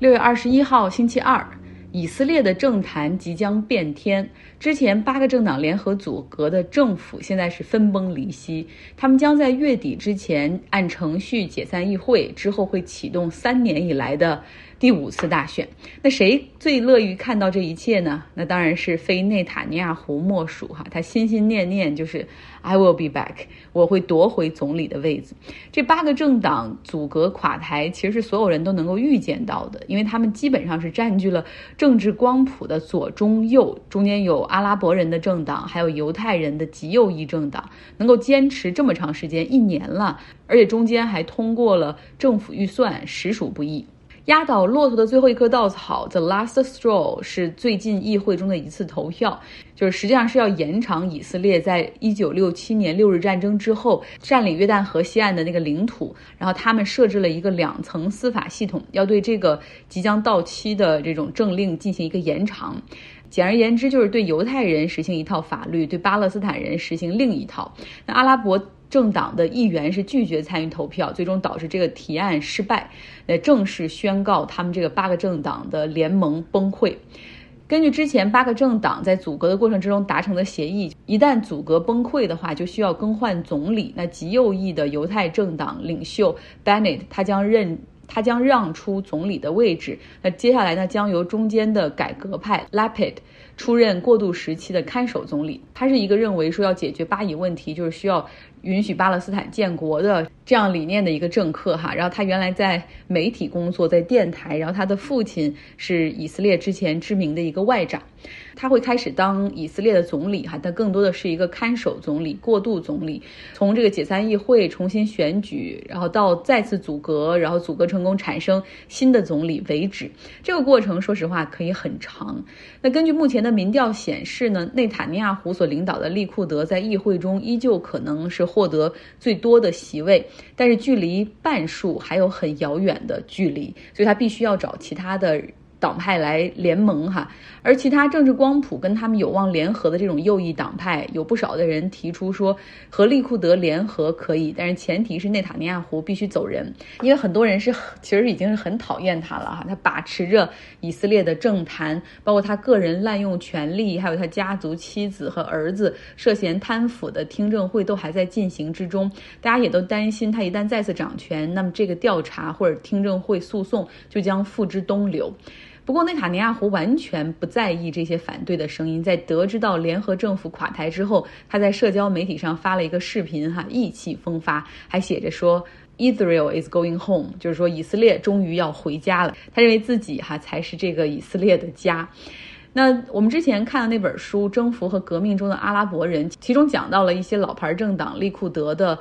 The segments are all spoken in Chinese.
六月二十一号，星期二，以色列的政坛即将变天。之前八个政党联合组阁的政府现在是分崩离析，他们将在月底之前按程序解散议会，之后会启动三年以来的。第五次大选，那谁最乐于看到这一切呢？那当然是非内塔尼亚胡莫属哈，他心心念念就是 I will be back，我会夺回总理的位子。这八个政党阻隔垮台，其实是所有人都能够预见到的，因为他们基本上是占据了政治光谱的左中右，中间有阿拉伯人的政党，还有犹太人的极右翼政党，能够坚持这么长时间，一年了，而且中间还通过了政府预算，实属不易。压倒骆驼的最后一棵稻草，the last straw，是最近议会中的一次投票，就是实际上是要延长以色列在一九六七年六日战争之后占领约旦河西岸的那个领土，然后他们设置了一个两层司法系统，要对这个即将到期的这种政令进行一个延长。简而言之，就是对犹太人实行一套法律，对巴勒斯坦人实行另一套。那阿拉伯。政党的议员是拒绝参与投票，最终导致这个提案失败，呃，正式宣告他们这个八个政党的联盟崩溃。根据之前八个政党在阻隔的过程之中达成的协议，一旦阻隔崩溃的话，就需要更换总理。那极右翼的犹太政党领袖 Bennett 他将任。他将让出总理的位置，那接下来呢，将由中间的改革派 Lapid 出任过渡时期的看守总理。他是一个认为说要解决巴以问题，就是需要允许巴勒斯坦建国的这样理念的一个政客哈。然后他原来在媒体工作，在电台，然后他的父亲是以色列之前知名的一个外长。他会开始当以色列的总理，哈，但更多的是一个看守总理、过渡总理。从这个解散议会、重新选举，然后到再次阻隔，然后阻隔成功产生新的总理为止，这个过程说实话可以很长。那根据目前的民调显示呢，内塔尼亚胡所领导的利库德在议会中依旧可能是获得最多的席位，但是距离半数还有很遥远的距离，所以他必须要找其他的。党派来联盟哈，而其他政治光谱跟他们有望联合的这种右翼党派，有不少的人提出说和利库德联合可以，但是前提是内塔尼亚胡必须走人，因为很多人是其实已经是很讨厌他了哈，他把持着以色列的政坛，包括他个人滥用权力，还有他家族妻子和儿子涉嫌贪腐的听证会都还在进行之中，大家也都担心他一旦再次掌权，那么这个调查或者听证会诉讼就将付之东流。不过，内塔尼亚胡完全不在意这些反对的声音。在得知到联合政府垮台之后，他在社交媒体上发了一个视频，哈，意气风发，还写着说：“Israel is going home”，就是说以色列终于要回家了。他认为自己哈才是这个以色列的家。那我们之前看的那本书《征服和革命中的阿拉伯人》，其中讲到了一些老牌政党利库德的。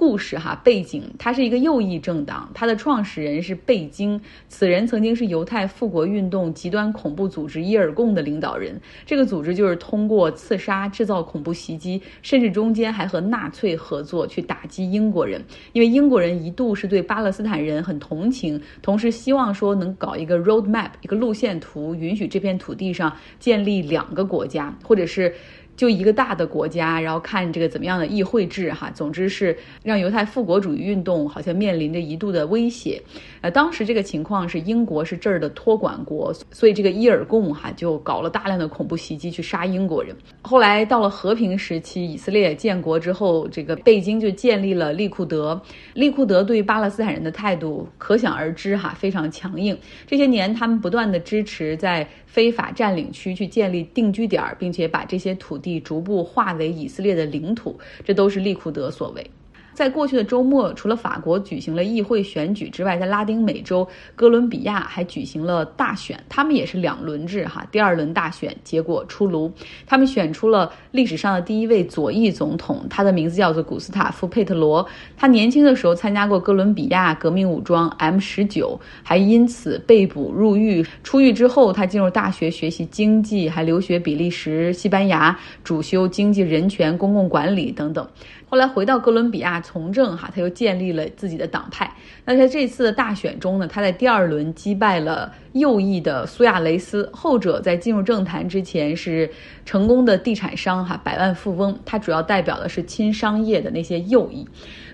故事哈背景，它是一个右翼政党，它的创始人是贝京，此人曾经是犹太复国运动极端恐怖组织伊尔贡的领导人。这个组织就是通过刺杀、制造恐怖袭击，甚至中间还和纳粹合作去打击英国人。因为英国人一度是对巴勒斯坦人很同情，同时希望说能搞一个 road map，一个路线图，允许这片土地上建立两个国家，或者是。就一个大的国家，然后看这个怎么样的议会制哈，总之是让犹太复国主义运动好像面临着一度的威胁。呃，当时这个情况是英国是这儿的托管国，所以这个伊尔贡哈就搞了大量的恐怖袭击去杀英国人。后来到了和平时期，以色列建国之后，这个贝京就建立了利库德。利库德对巴勒斯坦人的态度可想而知哈，非常强硬。这些年他们不断的支持在非法占领区去建立定居点，并且把这些土地。已逐步化为以色列的领土，这都是利库德所为。在过去的周末，除了法国举行了议会选举之外，在拉丁美洲哥伦比亚还举行了大选，他们也是两轮制哈。第二轮大选结果出炉，他们选出了历史上的第一位左翼总统，他的名字叫做古斯塔夫·佩特罗。他年轻的时候参加过哥伦比亚革命武装 M 十九，还因此被捕入狱。出狱之后，他进入大学学习经济，还留学比利时、西班牙，主修经济、人权、公共管理等等。后来回到哥伦比亚从政，哈，他又建立了自己的党派。那在这次的大选中呢，他在第二轮击败了右翼的苏亚雷斯，后者在进入政坛之前是成功的地产商，哈，百万富翁。他主要代表的是亲商业的那些右翼。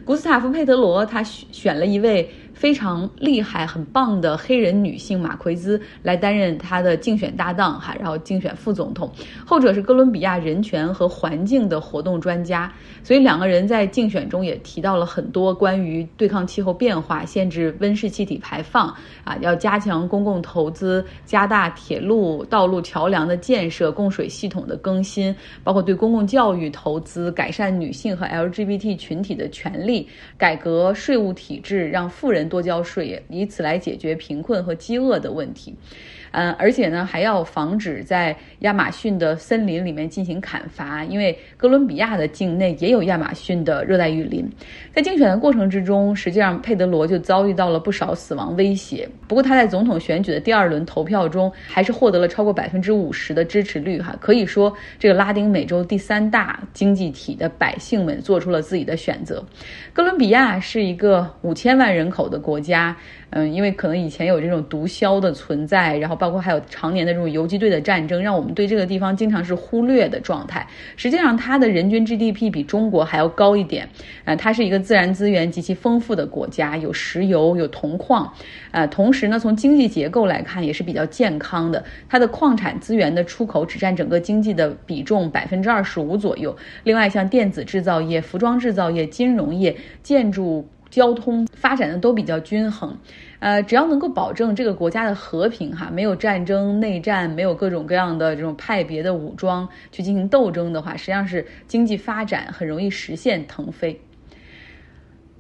古斯塔夫·佩德罗他选了一位非常厉害、很棒的黑人女性马奎兹来担任他的竞选搭档哈，然后竞选副总统。后者是哥伦比亚人权和环境的活动专家，所以两个人在竞选中也提到了很多关于对抗气候变化、限制温室气体排放啊，要加强公共投资、加大铁路、道路、桥梁的建设、供水系统的更新，包括对公共教育投资、改善女性和 LGBT 群体的权利、改革税务体制，让富人。多交税，以此来解决贫困和饥饿的问题。嗯，而且呢，还要防止在亚马逊的森林里面进行砍伐，因为哥伦比亚的境内也有亚马逊的热带雨林。在竞选的过程之中，实际上佩德罗就遭遇到了不少死亡威胁。不过他在总统选举的第二轮投票中，还是获得了超过百分之五十的支持率。哈，可以说这个拉丁美洲第三大经济体的百姓们做出了自己的选择。哥伦比亚是一个五千万人口的国家。嗯，因为可能以前有这种毒枭的存在，然后包括还有常年的这种游击队的战争，让我们对这个地方经常是忽略的状态。实际上，它的人均 GDP 比中国还要高一点。呃，它是一个自然资源极其丰富的国家，有石油，有铜矿。呃，同时呢，从经济结构来看也是比较健康的。它的矿产资源的出口只占整个经济的比重百分之二十五左右。另外，像电子制造业、服装制造业、金融业、建筑。交通发展的都比较均衡，呃，只要能够保证这个国家的和平哈，没有战争、内战，没有各种各样的这种派别的武装去进行斗争的话，实际上是经济发展很容易实现腾飞。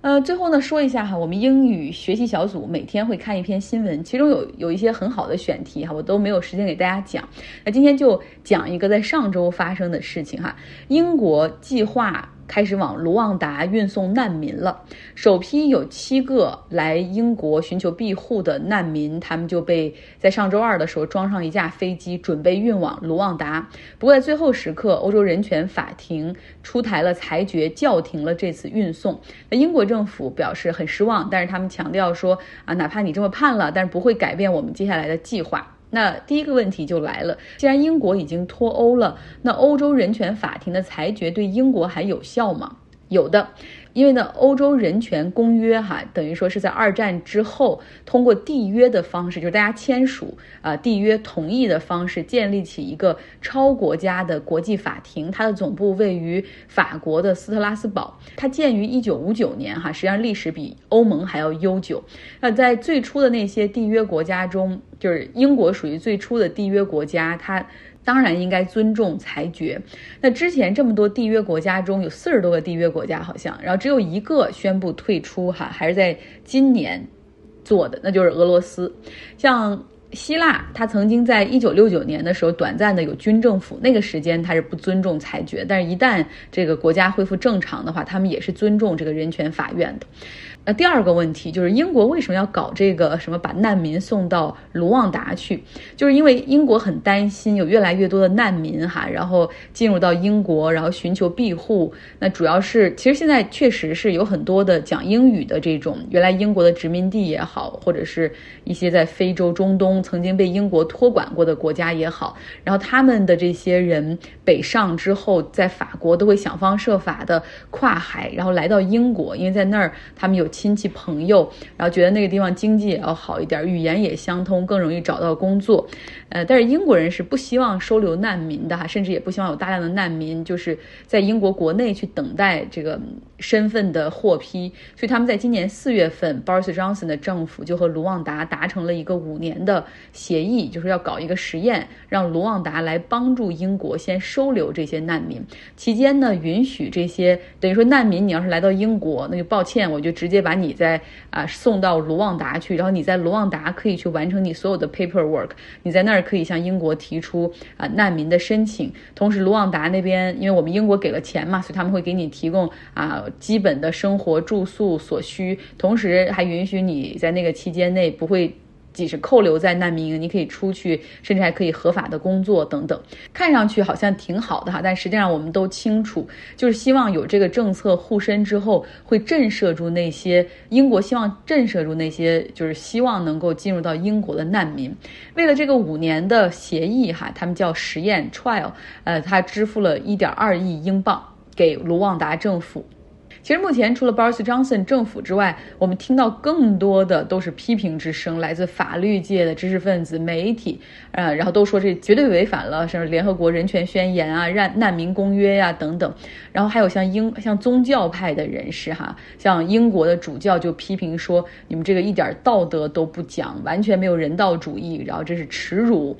呃，最后呢，说一下哈，我们英语学习小组每天会看一篇新闻，其中有有一些很好的选题哈，我都没有时间给大家讲，那今天就讲一个在上周发生的事情哈，英国计划。开始往卢旺达运送难民了。首批有七个来英国寻求庇护的难民，他们就被在上周二的时候装上一架飞机，准备运往卢旺达。不过在最后时刻，欧洲人权法庭出台了裁决，叫停了这次运送。那英国政府表示很失望，但是他们强调说啊，哪怕你这么判了，但是不会改变我们接下来的计划。那第一个问题就来了，既然英国已经脱欧了，那欧洲人权法庭的裁决对英国还有效吗？有的。因为呢，欧洲人权公约哈，等于说是在二战之后通过缔约的方式，就是大家签署啊缔约同意的方式，建立起一个超国家的国际法庭。它的总部位于法国的斯特拉斯堡，它建于一九五九年哈，实际上历史比欧盟还要悠久。那在最初的那些缔约国家中，就是英国属于最初的缔约国家，它。当然应该尊重裁决。那之前这么多缔约国家中有四十多个缔约国家，好像，然后只有一个宣布退出，哈，还是在今年做的，那就是俄罗斯。像希腊，它曾经在一九六九年的时候短暂的有军政府，那个时间它是不尊重裁决，但是一旦这个国家恢复正常的话，他们也是尊重这个人权法院的。那第二个问题就是英国为什么要搞这个什么把难民送到卢旺达去？就是因为英国很担心有越来越多的难民哈，然后进入到英国，然后寻求庇护。那主要是其实现在确实是有很多的讲英语的这种原来英国的殖民地也好，或者是一些在非洲、中东曾经被英国托管过的国家也好，然后他们的这些人北上之后，在法国都会想方设法的跨海，然后来到英国，因为在那儿他们有。亲戚朋友，然后觉得那个地方经济也要好一点，语言也相通，更容易找到工作。呃，但是英国人是不希望收留难民的哈，甚至也不希望有大量的难民就是在英国国内去等待这个身份的获批。所以他们在今年四月份，Boris Johnson 的政府就和卢旺达达成了一个五年的协议，就是要搞一个实验，让卢旺达来帮助英国先收留这些难民，期间呢允许这些等于说难民，你要是来到英国，那就抱歉，我就直接。把你在啊送到卢旺达去，然后你在卢旺达可以去完成你所有的 paperwork，你在那儿可以向英国提出啊难民的申请。同时，卢旺达那边因为我们英国给了钱嘛，所以他们会给你提供啊基本的生活住宿所需，同时还允许你在那个期间内不会。即使扣留在难民营，你可以出去，甚至还可以合法的工作等等，看上去好像挺好的哈，但实际上我们都清楚，就是希望有这个政策护身之后，会震慑住那些英国希望震慑住那些就是希望能够进入到英国的难民。为了这个五年的协议哈，他们叫实验 trial，呃，他支付了一点二亿英镑给卢旺达政府。其实目前除了 Boris Johnson 政府之外，我们听到更多的都是批评之声，来自法律界的知识分子、媒体，呃，然后都说这绝对违反了什么联合国人权宣言啊、难难民公约呀等等。然后还有像英像宗教派的人士哈，像英国的主教就批评说，你们这个一点道德都不讲，完全没有人道主义，然后这是耻辱。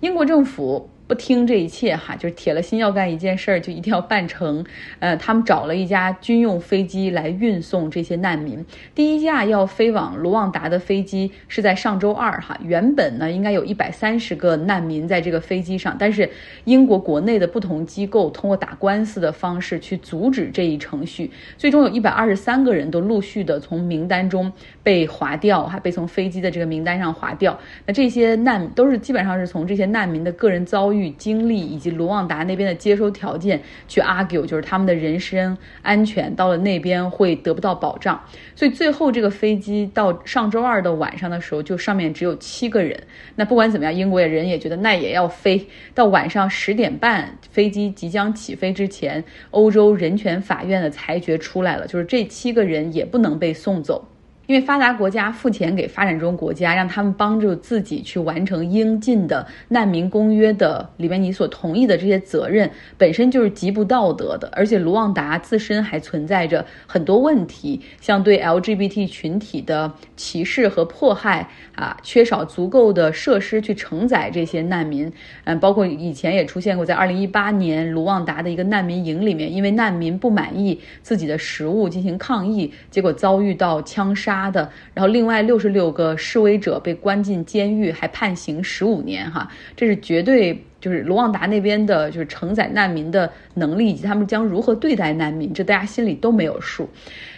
英国政府。不听这一切哈，就是铁了心要干一件事儿，就一定要办成。呃，他们找了一家军用飞机来运送这些难民。第一架要飞往卢旺达的飞机是在上周二哈，原本呢应该有一百三十个难民在这个飞机上，但是英国国内的不同机构通过打官司的方式去阻止这一程序，最终有一百二十三个人都陆续的从名单中被划掉，还被从飞机的这个名单上划掉。那这些难都是基本上是从这些难民的个人遭遇。与经历以及卢旺达那边的接收条件去 argue，就是他们的人身安全到了那边会得不到保障，所以最后这个飞机到上周二的晚上的时候，就上面只有七个人。那不管怎么样，英国人也觉得那也要飞。到晚上十点半，飞机即将起飞之前，欧洲人权法院的裁决出来了，就是这七个人也不能被送走。因为发达国家付钱给发展中国家，让他们帮助自己去完成应尽的难民公约的里面你所同意的这些责任，本身就是极不道德的。而且卢旺达自身还存在着很多问题，像对 LGBT 群体的歧视和迫害啊，缺少足够的设施去承载这些难民。嗯，包括以前也出现过，在二零一八年卢旺达的一个难民营里面，因为难民不满意自己的食物进行抗议，结果遭遇到枪杀。他的，然后另外六十六个示威者被关进监狱，还判刑十五年，哈，这是绝对就是卢旺达那边的，就是承载难民的能力以及他们将如何对待难民，这大家心里都没有数。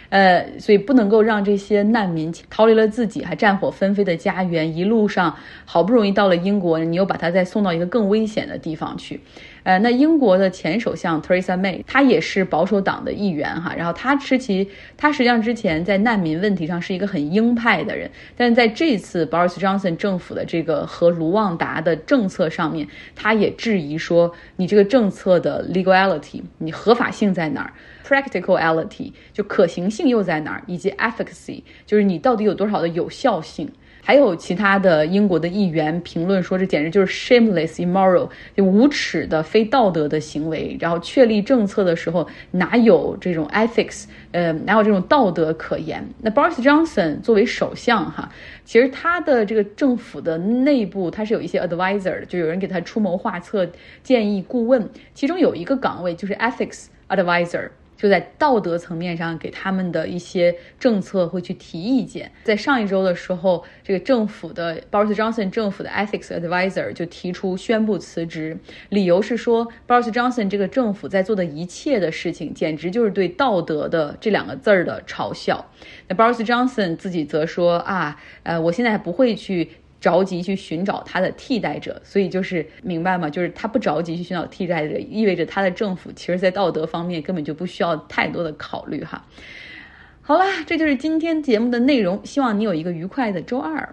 呃，所以不能够让这些难民逃离了自己还战火纷飞的家园，一路上好不容易到了英国，你又把他再送到一个更危险的地方去。呃，那英国的前首相 Theresa May，她也是保守党的一员哈，然后她吃其，她实际上之前在难民问题上是一个很鹰派的人，但是在这次 Boris Johnson 政府的这个和卢旺达的政策上面，他也质疑说，你这个政策的 legality，你合法性在哪儿？Practicality 就可行性又在哪儿，以及 efficacy 就是你到底有多少的有效性。还有其他的英国的议员评论说，这简直就是 shameless immoral，就无耻的非道德的行为。然后确立政策的时候哪有这种 ethics，呃，哪有这种道德可言？那 Boris Johnson 作为首相哈，其实他的这个政府的内部他是有一些 advisor 的，就有人给他出谋划策、建议顾问，其中有一个岗位就是 ethics advisor。就在道德层面上给他们的一些政策会去提意见。在上一周的时候，这个政府的 Boris Johnson 政府的 Ethics Advisor 就提出宣布辞职，理由是说 Boris Johnson 这个政府在做的一切的事情，简直就是对道德的这两个字儿的嘲笑。那 Boris Johnson 自己则说啊，呃，我现在还不会去。着急去寻找他的替代者，所以就是明白吗？就是他不着急去寻找替代者，意味着他的政府其实在道德方面根本就不需要太多的考虑哈。好了，这就是今天节目的内容，希望你有一个愉快的周二。